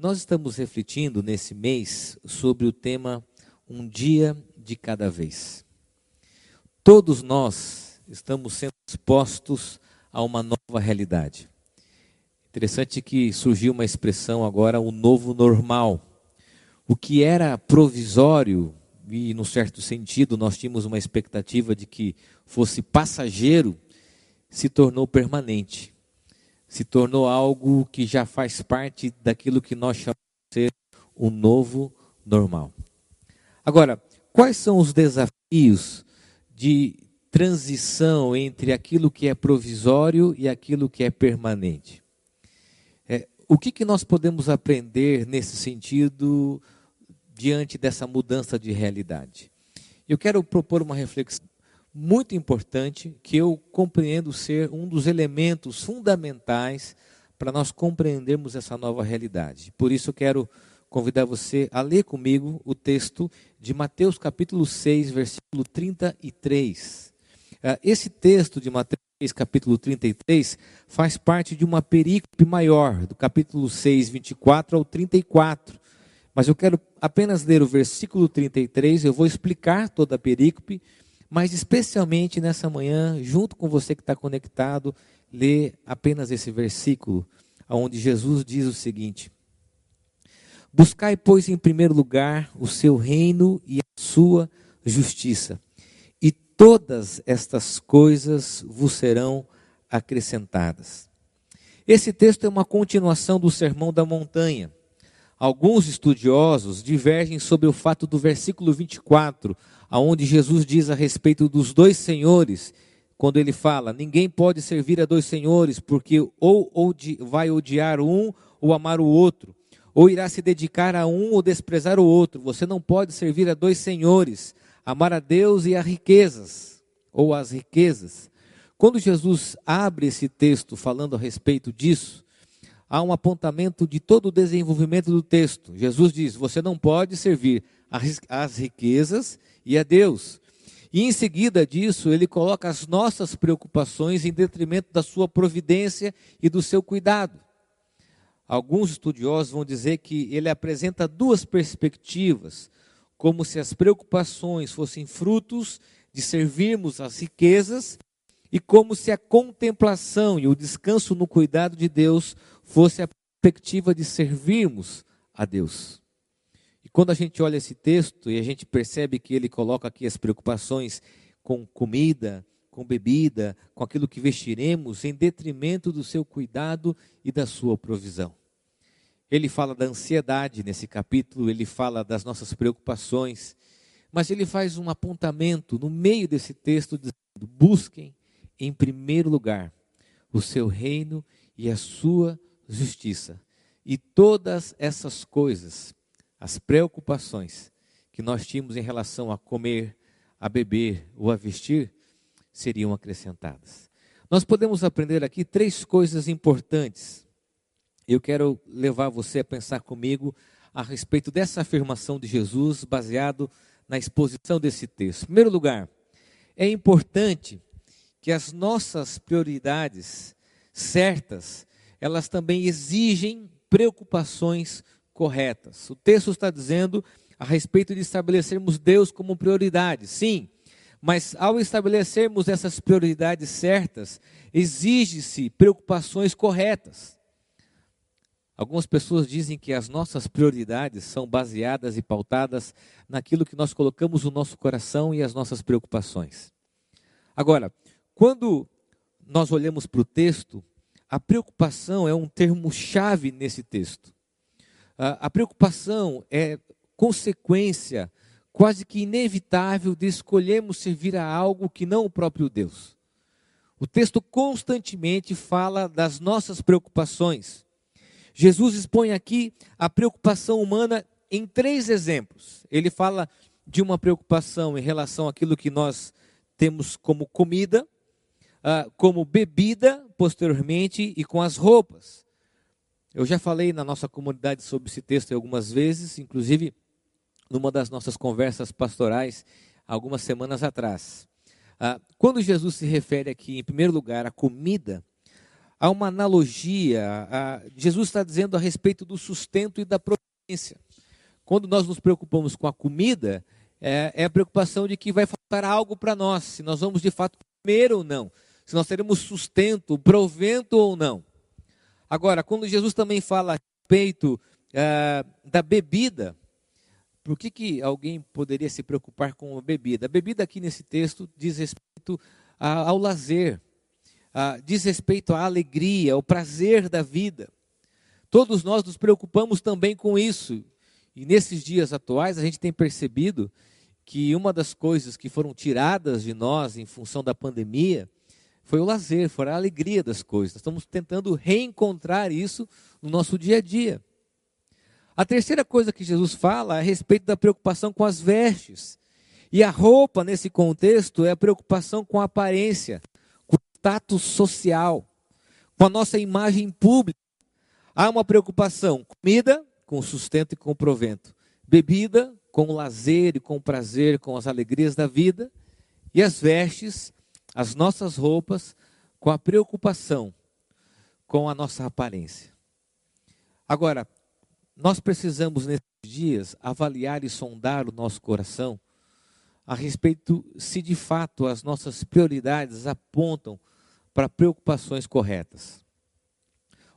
Nós estamos refletindo nesse mês sobre o tema Um dia de cada vez. Todos nós estamos sendo expostos a uma nova realidade. Interessante que surgiu uma expressão agora, o novo normal. O que era provisório, e num certo sentido nós tínhamos uma expectativa de que fosse passageiro, se tornou permanente. Se tornou algo que já faz parte daquilo que nós chamamos de ser o novo normal. Agora, quais são os desafios de transição entre aquilo que é provisório e aquilo que é permanente? É, o que, que nós podemos aprender nesse sentido diante dessa mudança de realidade. Eu quero propor uma reflexão muito importante que eu compreendo ser um dos elementos fundamentais para nós compreendermos essa nova realidade. Por isso eu quero convidar você a ler comigo o texto de Mateus capítulo 6, versículo 33. Ah, esse texto de Mateus 6, capítulo 33 faz parte de uma perícope maior, do capítulo 6, 24 ao 34 mas eu quero apenas ler o versículo 33, eu vou explicar toda a perícope, mas especialmente nessa manhã, junto com você que está conectado, ler apenas esse versículo, onde Jesus diz o seguinte: Buscai, pois, em primeiro lugar o seu reino e a sua justiça, e todas estas coisas vos serão acrescentadas. Esse texto é uma continuação do Sermão da Montanha. Alguns estudiosos divergem sobre o fato do versículo 24, aonde Jesus diz a respeito dos dois senhores, quando ele fala: ninguém pode servir a dois senhores, porque ou, vai odiar um ou amar o outro, ou irá se dedicar a um ou desprezar o outro. Você não pode servir a dois senhores, amar a Deus e a riquezas, ou as riquezas. Quando Jesus abre esse texto falando a respeito disso, há um apontamento de todo o desenvolvimento do texto. Jesus diz: você não pode servir às riquezas e a Deus. E em seguida disso, ele coloca as nossas preocupações em detrimento da sua providência e do seu cuidado. Alguns estudiosos vão dizer que ele apresenta duas perspectivas, como se as preocupações fossem frutos de servirmos às riquezas e como se a contemplação e o descanso no cuidado de Deus fosse a perspectiva de servirmos a Deus. E quando a gente olha esse texto e a gente percebe que ele coloca aqui as preocupações com comida, com bebida, com aquilo que vestiremos, em detrimento do seu cuidado e da sua provisão. Ele fala da ansiedade nesse capítulo, ele fala das nossas preocupações, mas ele faz um apontamento no meio desse texto dizendo: busquem em primeiro lugar o seu reino e a sua justiça. E todas essas coisas, as preocupações que nós tínhamos em relação a comer, a beber ou a vestir, seriam acrescentadas. Nós podemos aprender aqui três coisas importantes. Eu quero levar você a pensar comigo a respeito dessa afirmação de Jesus, baseado na exposição desse texto. Em primeiro lugar, é importante que as nossas prioridades certas elas também exigem preocupações corretas. O texto está dizendo a respeito de estabelecermos Deus como prioridade, sim, mas ao estabelecermos essas prioridades certas, exige-se preocupações corretas. Algumas pessoas dizem que as nossas prioridades são baseadas e pautadas naquilo que nós colocamos no nosso coração e as nossas preocupações. Agora, quando nós olhamos para o texto, a preocupação é um termo-chave nesse texto. A preocupação é consequência quase que inevitável de escolhermos servir a algo que não o próprio Deus. O texto constantemente fala das nossas preocupações. Jesus expõe aqui a preocupação humana em três exemplos. Ele fala de uma preocupação em relação àquilo que nós temos como comida, uh, como bebida posteriormente e com as roupas. Eu já falei na nossa comunidade sobre esse texto algumas vezes, inclusive numa das nossas conversas pastorais algumas semanas atrás. Uh, quando Jesus se refere aqui, em primeiro lugar, à comida, há uma analogia. Jesus está dizendo a respeito do sustento e da providência. Quando nós nos preocupamos com a comida, é, é a preocupação de que vai faltar algo para nós, se nós vamos de fato comer ou não, se nós teremos sustento, provento ou não. Agora, quando Jesus também fala a respeito é, da bebida, por que, que alguém poderia se preocupar com a bebida? A bebida aqui nesse texto diz respeito a, ao lazer, a, diz respeito à alegria, ao prazer da vida. Todos nós nos preocupamos também com isso. E nesses dias atuais a gente tem percebido que uma das coisas que foram tiradas de nós em função da pandemia foi o lazer, foi a alegria das coisas. Estamos tentando reencontrar isso no nosso dia a dia. A terceira coisa que Jesus fala é a respeito da preocupação com as vestes. E a roupa, nesse contexto, é a preocupação com a aparência, com o status social, com a nossa imagem pública. Há uma preocupação: comida, com sustento e com provento, bebida, com o lazer e com o prazer, com as alegrias da vida, e as vestes, as nossas roupas, com a preocupação com a nossa aparência. Agora, nós precisamos nesses dias avaliar e sondar o nosso coração a respeito se de fato as nossas prioridades apontam para preocupações corretas.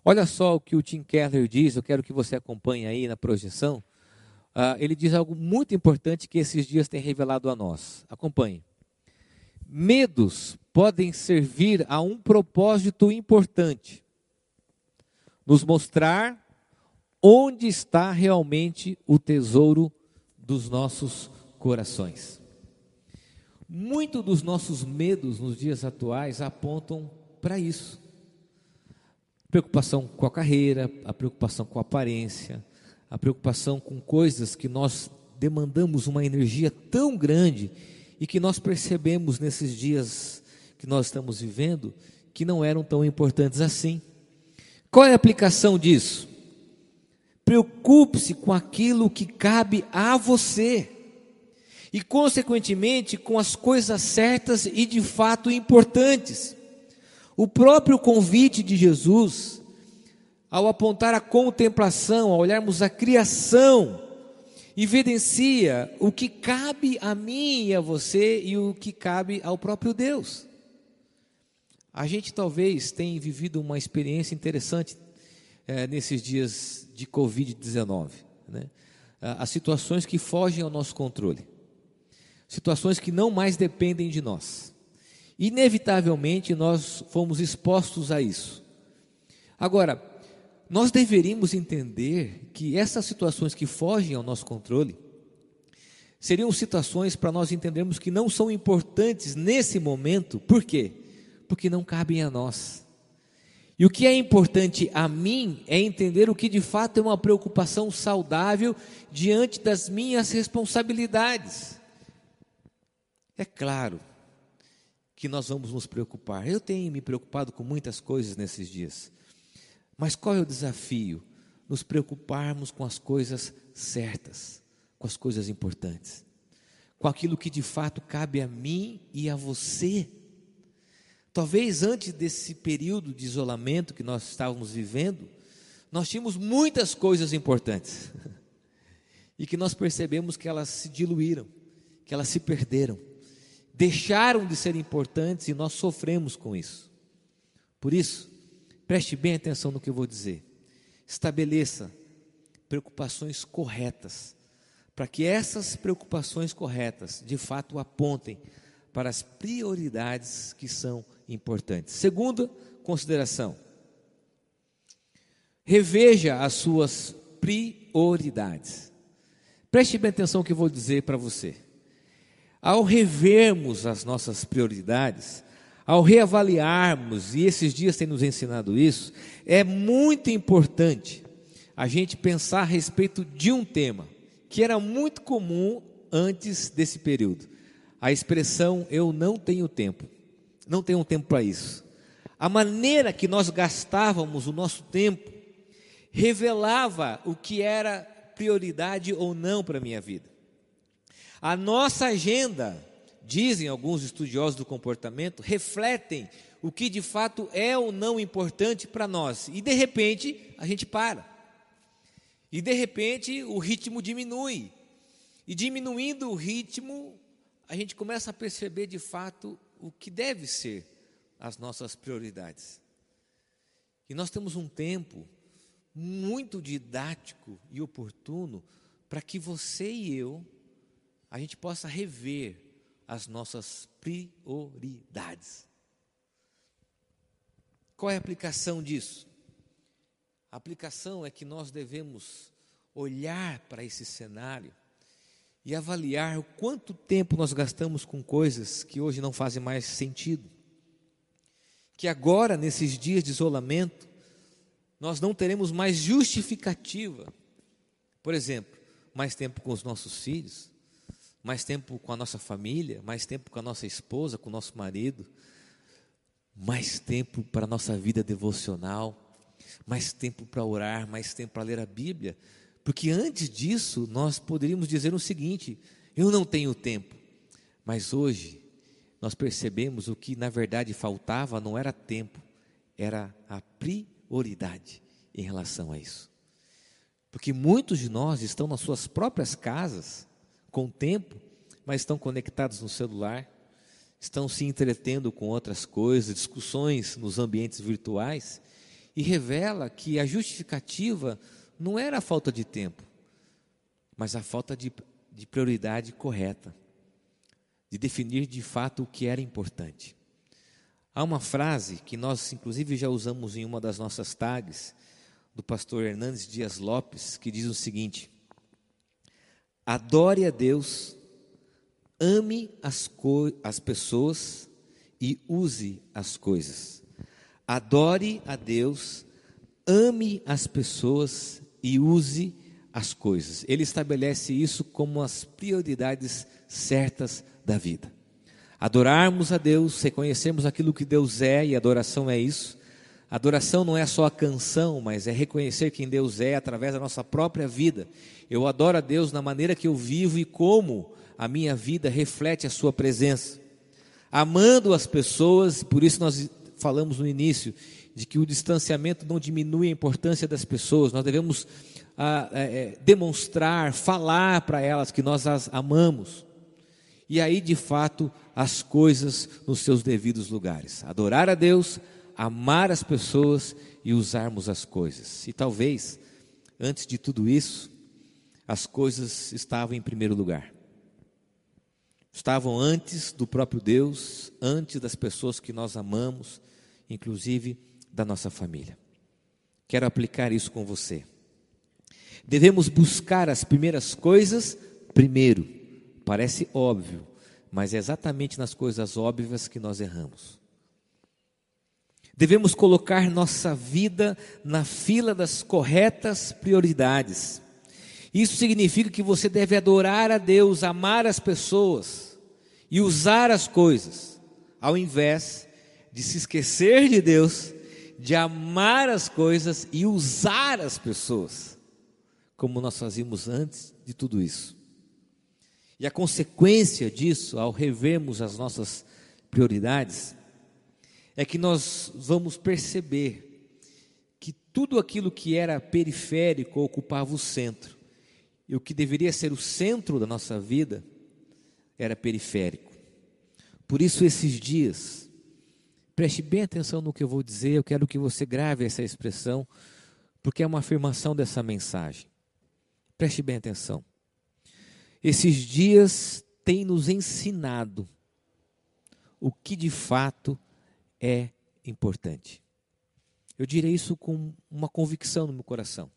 Olha só o que o Tim Keller diz, eu quero que você acompanhe aí na projeção. Uh, ele diz algo muito importante que esses dias tem revelado a nós. Acompanhe. Medos podem servir a um propósito importante: nos mostrar onde está realmente o tesouro dos nossos corações. Muito dos nossos medos nos dias atuais apontam para isso. Preocupação com a carreira, a preocupação com a aparência, a preocupação com coisas que nós demandamos uma energia tão grande e que nós percebemos nesses dias que nós estamos vivendo que não eram tão importantes assim. Qual é a aplicação disso? Preocupe-se com aquilo que cabe a você. E, consequentemente, com as coisas certas e de fato importantes. O próprio convite de Jesus, ao apontar a contemplação, ao olharmos a criação, evidencia o que cabe a mim e a você e o que cabe ao próprio Deus. A gente talvez tenha vivido uma experiência interessante é, nesses dias de Covid-19. Né? As situações que fogem ao nosso controle, situações que não mais dependem de nós. Inevitavelmente nós fomos expostos a isso. Agora, nós deveríamos entender que essas situações que fogem ao nosso controle seriam situações para nós entendermos que não são importantes nesse momento, por quê? Porque não cabem a nós. E o que é importante a mim é entender o que de fato é uma preocupação saudável diante das minhas responsabilidades. É claro que nós vamos nos preocupar. Eu tenho me preocupado com muitas coisas nesses dias. Mas qual é o desafio? Nos preocuparmos com as coisas certas, com as coisas importantes, com aquilo que de fato cabe a mim e a você. Talvez antes desse período de isolamento que nós estávamos vivendo, nós tínhamos muitas coisas importantes e que nós percebemos que elas se diluíram, que elas se perderam, deixaram de ser importantes e nós sofremos com isso. Por isso, preste bem atenção no que eu vou dizer. Estabeleça preocupações corretas, para que essas preocupações corretas de fato apontem para as prioridades que são importantes. Segunda consideração: reveja as suas prioridades. Preste bem atenção no que eu vou dizer para você. Ao revermos as nossas prioridades, ao reavaliarmos, e esses dias têm nos ensinado isso, é muito importante a gente pensar a respeito de um tema que era muito comum antes desse período a expressão eu não tenho tempo. Não tenho tempo para isso. A maneira que nós gastávamos o nosso tempo revelava o que era prioridade ou não para a minha vida. A nossa agenda, dizem alguns estudiosos do comportamento, refletem o que de fato é ou não importante para nós. E de repente a gente para. E de repente o ritmo diminui. E diminuindo o ritmo, a gente começa a perceber de fato o que deve ser as nossas prioridades. E nós temos um tempo muito didático e oportuno para que você e eu a gente possa rever as nossas prioridades. Qual é a aplicação disso? A aplicação é que nós devemos olhar para esse cenário e avaliar o quanto tempo nós gastamos com coisas que hoje não fazem mais sentido. Que agora, nesses dias de isolamento, nós não teremos mais justificativa. Por exemplo, mais tempo com os nossos filhos, mais tempo com a nossa família, mais tempo com a nossa esposa, com o nosso marido, mais tempo para a nossa vida devocional, mais tempo para orar, mais tempo para ler a Bíblia, porque antes disso nós poderíamos dizer o seguinte: eu não tenho tempo, mas hoje nós percebemos o que na verdade faltava não era tempo, era a prioridade em relação a isso. Porque muitos de nós estão nas suas próprias casas, com tempo, mas estão conectados no celular, estão se entretendo com outras coisas, discussões nos ambientes virtuais, e revela que a justificativa não era a falta de tempo, mas a falta de, de prioridade correta, de definir de fato o que era importante. Há uma frase que nós, inclusive, já usamos em uma das nossas tags, do pastor Hernandes Dias Lopes, que diz o seguinte: Adore a Deus, ame as, as pessoas e use as coisas. Adore a Deus, ame as pessoas e use as coisas. Ele estabelece isso como as prioridades certas da vida. Adorarmos a Deus, reconhecermos aquilo que Deus é, e adoração é isso, Adoração não é só a canção, mas é reconhecer quem Deus é através da nossa própria vida. Eu adoro a Deus na maneira que eu vivo e como a minha vida reflete a Sua presença. Amando as pessoas, por isso nós falamos no início, de que o distanciamento não diminui a importância das pessoas, nós devemos ah, é, demonstrar, falar para elas que nós as amamos. E aí, de fato, as coisas nos seus devidos lugares. Adorar a Deus, amar as pessoas e usarmos as coisas. E talvez, antes de tudo isso, as coisas estavam em primeiro lugar. Estavam antes do próprio Deus, antes das pessoas que nós amamos, inclusive da nossa família. Quero aplicar isso com você. Devemos buscar as primeiras coisas primeiro. Parece óbvio, mas é exatamente nas coisas óbvias que nós erramos. Devemos colocar nossa vida na fila das corretas prioridades. Isso significa que você deve adorar a Deus, amar as pessoas e usar as coisas, ao invés de se esquecer de Deus, de amar as coisas e usar as pessoas, como nós fazíamos antes de tudo isso. E a consequência disso, ao revermos as nossas prioridades, é que nós vamos perceber que tudo aquilo que era periférico ocupava o centro, e o que deveria ser o centro da nossa vida era periférico. Por isso, esses dias, preste bem atenção no que eu vou dizer, eu quero que você grave essa expressão, porque é uma afirmação dessa mensagem. Preste bem atenção. Esses dias têm nos ensinado o que de fato é importante. Eu direi isso com uma convicção no meu coração.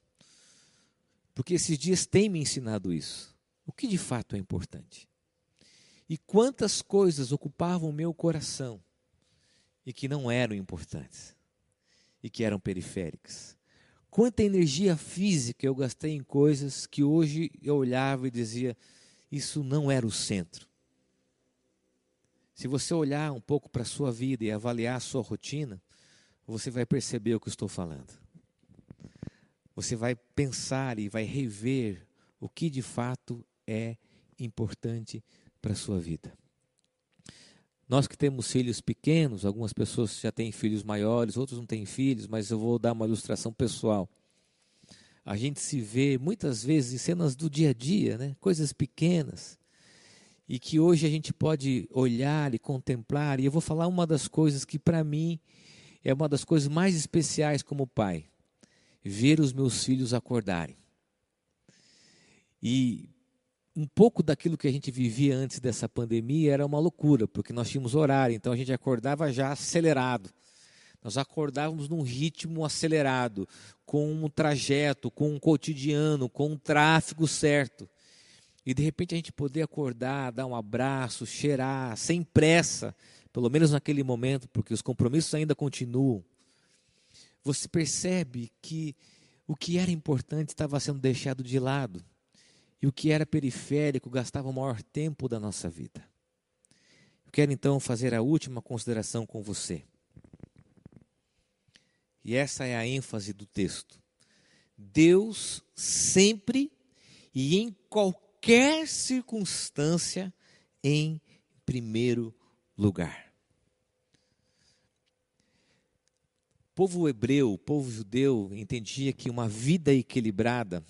Porque esses dias têm me ensinado isso. O que de fato é importante. E quantas coisas ocupavam o meu coração e que não eram importantes e que eram periféricas. Quanta energia física eu gastei em coisas que hoje eu olhava e dizia: isso não era o centro. Se você olhar um pouco para a sua vida e avaliar a sua rotina, você vai perceber o que eu estou falando. Você vai pensar e vai rever o que de fato é importante para a sua vida. Nós que temos filhos pequenos, algumas pessoas já têm filhos maiores, outros não têm filhos, mas eu vou dar uma ilustração pessoal. A gente se vê muitas vezes em cenas do dia a dia, né? coisas pequenas, e que hoje a gente pode olhar e contemplar. E eu vou falar uma das coisas que, para mim, é uma das coisas mais especiais como pai: ver os meus filhos acordarem. E um pouco daquilo que a gente vivia antes dessa pandemia era uma loucura, porque nós tínhamos horário, então a gente acordava já acelerado. Nós acordávamos num ritmo acelerado, com um trajeto, com um cotidiano, com um tráfego certo. E de repente a gente poder acordar, dar um abraço, cheirar, sem pressa, pelo menos naquele momento, porque os compromissos ainda continuam. Você percebe que o que era importante estava sendo deixado de lado e o que era periférico gastava o maior tempo da nossa vida. Eu quero então fazer a última consideração com você. E essa é a ênfase do texto. Deus sempre e em qualquer circunstância em primeiro lugar. O povo hebreu, o povo judeu entendia que uma vida equilibrada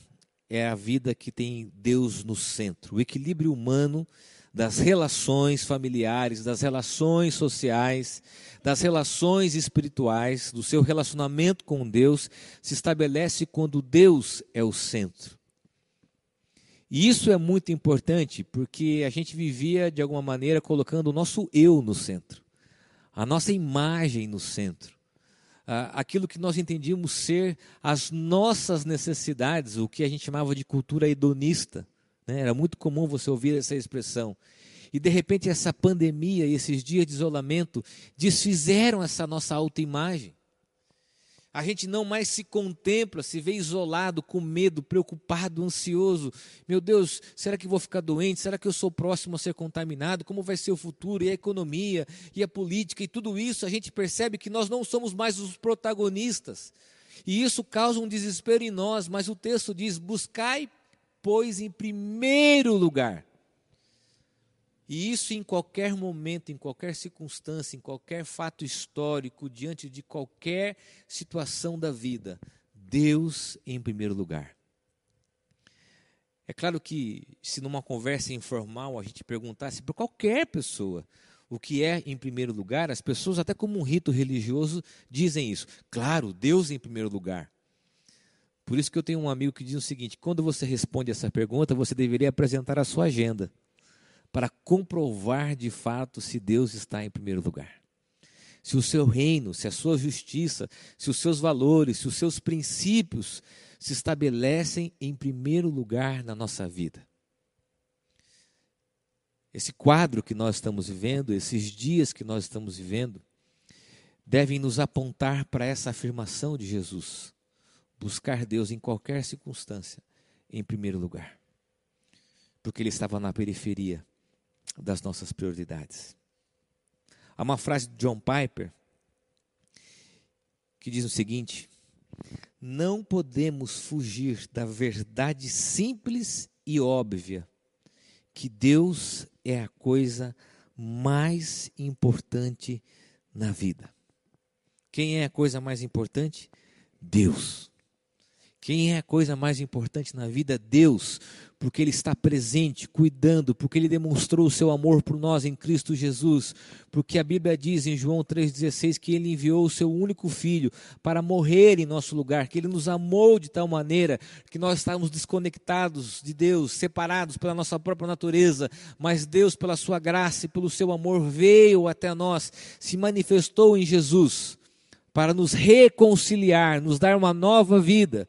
é a vida que tem Deus no centro. O equilíbrio humano das relações familiares, das relações sociais, das relações espirituais, do seu relacionamento com Deus, se estabelece quando Deus é o centro. E isso é muito importante porque a gente vivia, de alguma maneira, colocando o nosso eu no centro, a nossa imagem no centro aquilo que nós entendíamos ser as nossas necessidades, o que a gente chamava de cultura hedonista. Né? Era muito comum você ouvir essa expressão. E de repente essa pandemia e esses dias de isolamento desfizeram essa nossa autoimagem. A gente não mais se contempla, se vê isolado, com medo, preocupado, ansioso. Meu Deus, será que vou ficar doente? Será que eu sou próximo a ser contaminado? Como vai ser o futuro? E a economia, e a política, e tudo isso, a gente percebe que nós não somos mais os protagonistas. E isso causa um desespero em nós, mas o texto diz: buscai, pois, em primeiro lugar e isso em qualquer momento, em qualquer circunstância, em qualquer fato histórico, diante de qualquer situação da vida, Deus em primeiro lugar. É claro que, se numa conversa informal a gente perguntasse para qualquer pessoa o que é em primeiro lugar, as pessoas, até como um rito religioso, dizem isso. Claro, Deus em primeiro lugar. Por isso que eu tenho um amigo que diz o seguinte: quando você responde essa pergunta, você deveria apresentar a sua agenda para comprovar de fato se Deus está em primeiro lugar. Se o seu reino, se a sua justiça, se os seus valores, se os seus princípios se estabelecem em primeiro lugar na nossa vida. Esse quadro que nós estamos vivendo, esses dias que nós estamos vivendo, devem nos apontar para essa afirmação de Jesus: buscar Deus em qualquer circunstância, em primeiro lugar. Porque ele estava na periferia das nossas prioridades. Há uma frase de John Piper que diz o seguinte: Não podemos fugir da verdade simples e óbvia que Deus é a coisa mais importante na vida. Quem é a coisa mais importante? Deus. Quem é a coisa mais importante na vida? Deus, porque Ele está presente, cuidando, porque Ele demonstrou o seu amor por nós em Cristo Jesus, porque a Bíblia diz em João 3,16 que Ele enviou o seu único filho para morrer em nosso lugar, que Ele nos amou de tal maneira que nós estávamos desconectados de Deus, separados pela nossa própria natureza, mas Deus, pela sua graça e pelo seu amor, veio até nós, se manifestou em Jesus para nos reconciliar, nos dar uma nova vida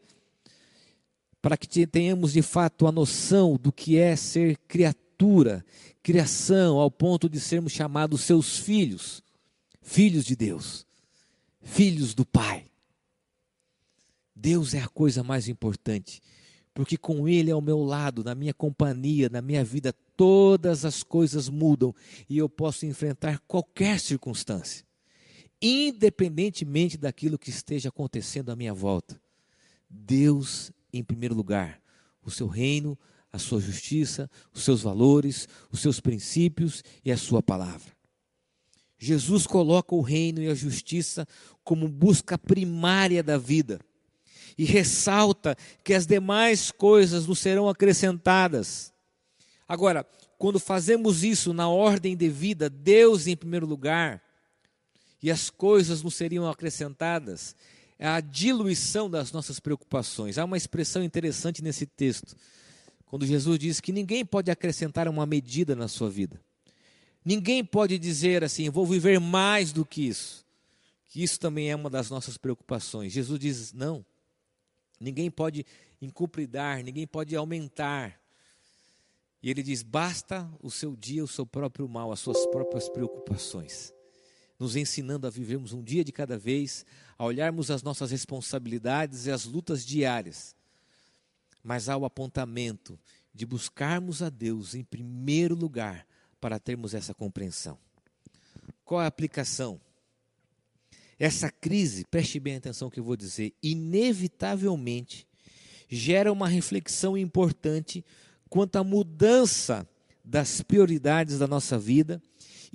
para que tenhamos de fato a noção do que é ser criatura, criação, ao ponto de sermos chamados seus filhos, filhos de Deus, filhos do Pai. Deus é a coisa mais importante, porque com Ele ao meu lado, na minha companhia, na minha vida, todas as coisas mudam e eu posso enfrentar qualquer circunstância, independentemente daquilo que esteja acontecendo à minha volta. Deus em primeiro lugar o seu reino, a sua justiça, os seus valores, os seus princípios e a sua palavra. Jesus coloca o reino e a justiça como busca primária da vida e ressalta que as demais coisas nos serão acrescentadas. Agora, quando fazemos isso na ordem devida, Deus em primeiro lugar, e as coisas nos seriam acrescentadas, a diluição das nossas preocupações. Há uma expressão interessante nesse texto, quando Jesus diz que ninguém pode acrescentar uma medida na sua vida. Ninguém pode dizer assim, vou viver mais do que isso. Que isso também é uma das nossas preocupações. Jesus diz: não. Ninguém pode encupridar, ninguém pode aumentar. E ele diz: basta o seu dia, o seu próprio mal, as suas próprias preocupações. Nos ensinando a vivermos um dia de cada vez, a olharmos as nossas responsabilidades e as lutas diárias. Mas há o apontamento de buscarmos a Deus em primeiro lugar para termos essa compreensão. Qual é a aplicação? Essa crise, preste bem atenção que eu vou dizer, inevitavelmente gera uma reflexão importante quanto à mudança das prioridades da nossa vida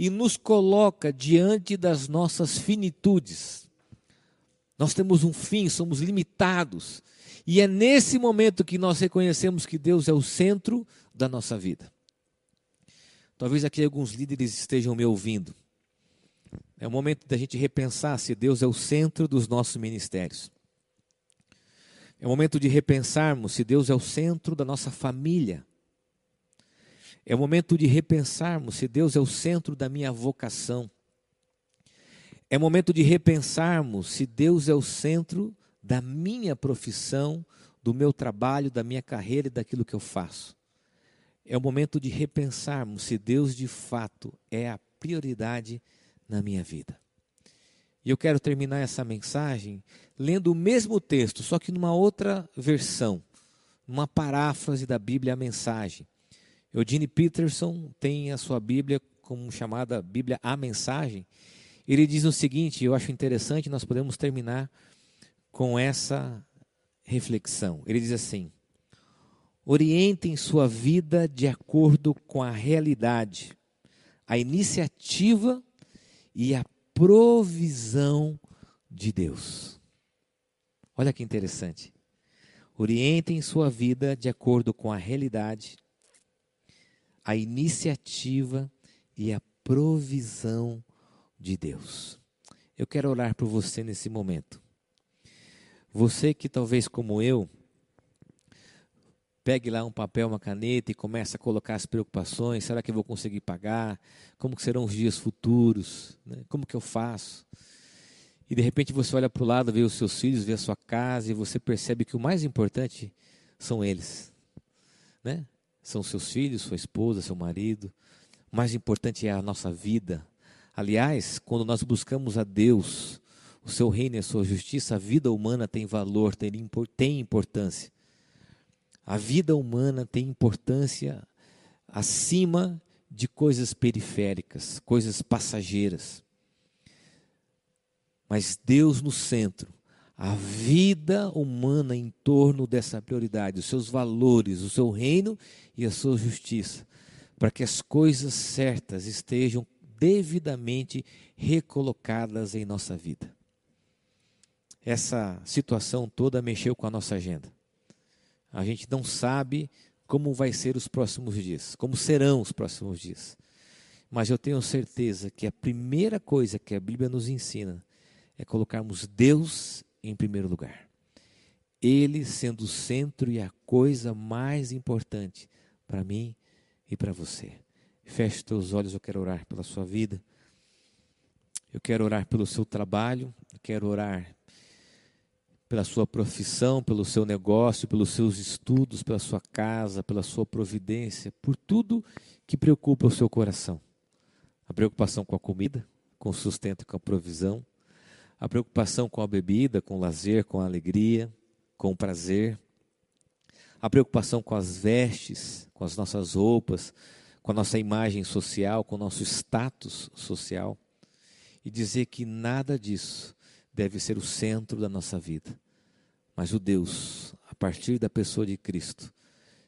e nos coloca diante das nossas finitudes. Nós temos um fim, somos limitados. E é nesse momento que nós reconhecemos que Deus é o centro da nossa vida. Talvez aqui alguns líderes estejam me ouvindo. É o momento da gente repensar se Deus é o centro dos nossos ministérios. É o momento de repensarmos se Deus é o centro da nossa família. É o momento de repensarmos se Deus é o centro da minha vocação. É momento de repensarmos se Deus é o centro da minha profissão, do meu trabalho, da minha carreira e daquilo que eu faço. É o momento de repensarmos se Deus de fato é a prioridade na minha vida. E eu quero terminar essa mensagem lendo o mesmo texto, só que numa outra versão, numa paráfrase da Bíblia a mensagem. Eugene Peterson tem a sua Bíblia como chamada Bíblia a mensagem. Ele diz o seguinte, eu acho interessante, nós podemos terminar com essa reflexão. Ele diz assim: Orientem sua vida de acordo com a realidade, a iniciativa e a provisão de Deus. Olha que interessante. Orientem sua vida de acordo com a realidade, a iniciativa e a provisão de Deus. Eu quero orar por você nesse momento. Você que talvez como eu pegue lá um papel, uma caneta e comece a colocar as preocupações. Será que eu vou conseguir pagar? Como serão os dias futuros? Né? Como que eu faço? E de repente você olha para o lado, vê os seus filhos, vê a sua casa e você percebe que o mais importante são eles. Né? São seus filhos, sua esposa, seu marido. O mais importante é a nossa vida. Aliás, quando nós buscamos a Deus, o seu reino e a sua justiça, a vida humana tem valor, tem importância. A vida humana tem importância acima de coisas periféricas, coisas passageiras. Mas Deus no centro, a vida humana em torno dessa prioridade, os seus valores, o seu reino e a sua justiça, para que as coisas certas estejam devidamente recolocadas em nossa vida. Essa situação toda mexeu com a nossa agenda. A gente não sabe como vai ser os próximos dias, como serão os próximos dias. Mas eu tenho certeza que a primeira coisa que a Bíblia nos ensina é colocarmos Deus em primeiro lugar. Ele sendo o centro e a coisa mais importante para mim e para você. Feche teus olhos, eu quero orar pela sua vida. Eu quero orar pelo seu trabalho, eu quero orar pela sua profissão, pelo seu negócio, pelos seus estudos, pela sua casa, pela sua providência, por tudo que preocupa o seu coração. A preocupação com a comida, com o sustento com a provisão, a preocupação com a bebida, com o lazer, com a alegria, com o prazer, a preocupação com as vestes, com as nossas roupas, com a nossa imagem social, com o nosso status social, e dizer que nada disso deve ser o centro da nossa vida. Mas o Deus, a partir da pessoa de Cristo,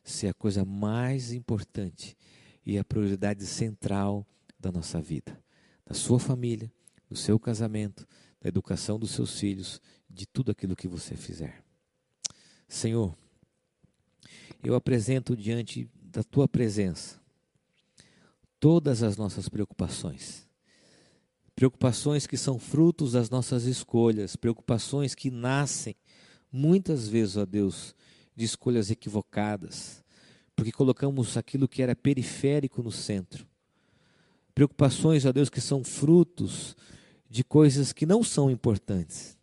ser a coisa mais importante e a prioridade central da nossa vida. da sua família, do seu casamento, da educação dos seus filhos, de tudo aquilo que você fizer. Senhor, eu apresento diante da tua presença todas as nossas preocupações. Preocupações que são frutos das nossas escolhas, preocupações que nascem muitas vezes, ó Deus, de escolhas equivocadas, porque colocamos aquilo que era periférico no centro. Preocupações, ó Deus, que são frutos de coisas que não são importantes.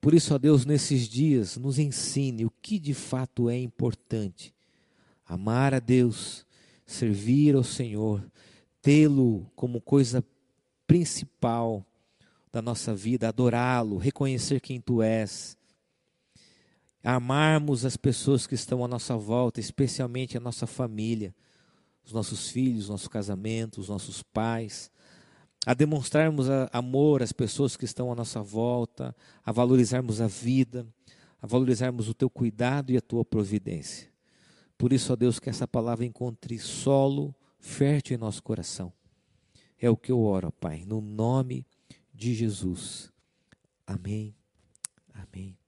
Por isso, ó Deus, nesses dias, nos ensine o que de fato é importante. Amar a Deus, servir ao Senhor, tê-lo como coisa principal da nossa vida, adorá-lo, reconhecer quem tu és, amarmos as pessoas que estão à nossa volta, especialmente a nossa família, os nossos filhos, nosso casamento, os nossos pais, a demonstrarmos amor às pessoas que estão à nossa volta, a valorizarmos a vida, a valorizarmos o teu cuidado e a tua providência. Por isso, ó Deus, que essa palavra encontre solo fértil em nosso coração. É o que eu oro, Pai, no nome de Jesus. Amém, amém.